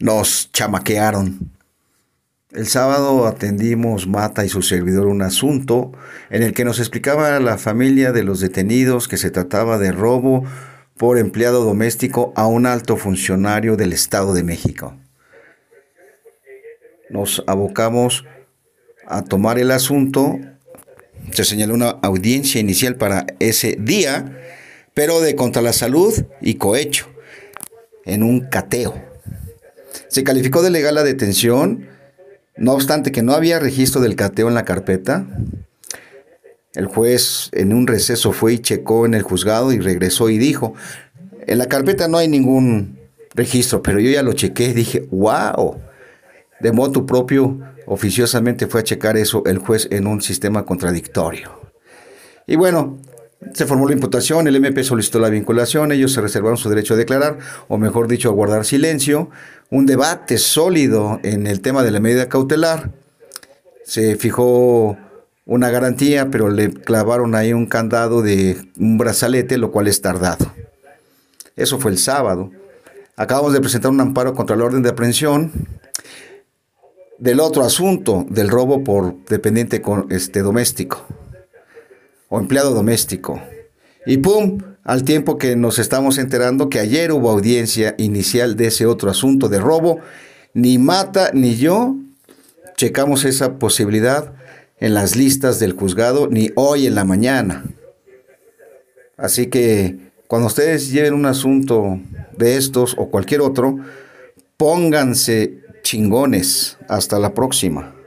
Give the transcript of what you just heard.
nos chamaquearon. El sábado atendimos Mata y su servidor un asunto en el que nos explicaba a la familia de los detenidos que se trataba de robo por empleado doméstico a un alto funcionario del Estado de México. Nos abocamos a tomar el asunto. Se señaló una audiencia inicial para ese día, pero de contra la salud y cohecho, en un cateo. Se calificó de legal la detención no obstante que no había registro del cateo en la carpeta, el juez en un receso fue y checó en el juzgado y regresó y dijo, en la carpeta no hay ningún registro, pero yo ya lo chequé y dije, wow. De modo propio, oficiosamente fue a checar eso el juez en un sistema contradictorio. Y bueno, se formó la imputación, el MP solicitó la vinculación, ellos se reservaron su derecho a declarar, o mejor dicho, a guardar silencio. Un debate sólido en el tema de la medida cautelar. Se fijó una garantía, pero le clavaron ahí un candado de un brazalete, lo cual es tardado. Eso fue el sábado. Acabamos de presentar un amparo contra la orden de aprehensión del otro asunto, del robo por dependiente este, doméstico o empleado doméstico. Y pum, al tiempo que nos estamos enterando que ayer hubo audiencia inicial de ese otro asunto de robo, ni Mata ni yo checamos esa posibilidad en las listas del juzgado, ni hoy en la mañana. Así que cuando ustedes lleven un asunto de estos o cualquier otro, pónganse chingones. Hasta la próxima.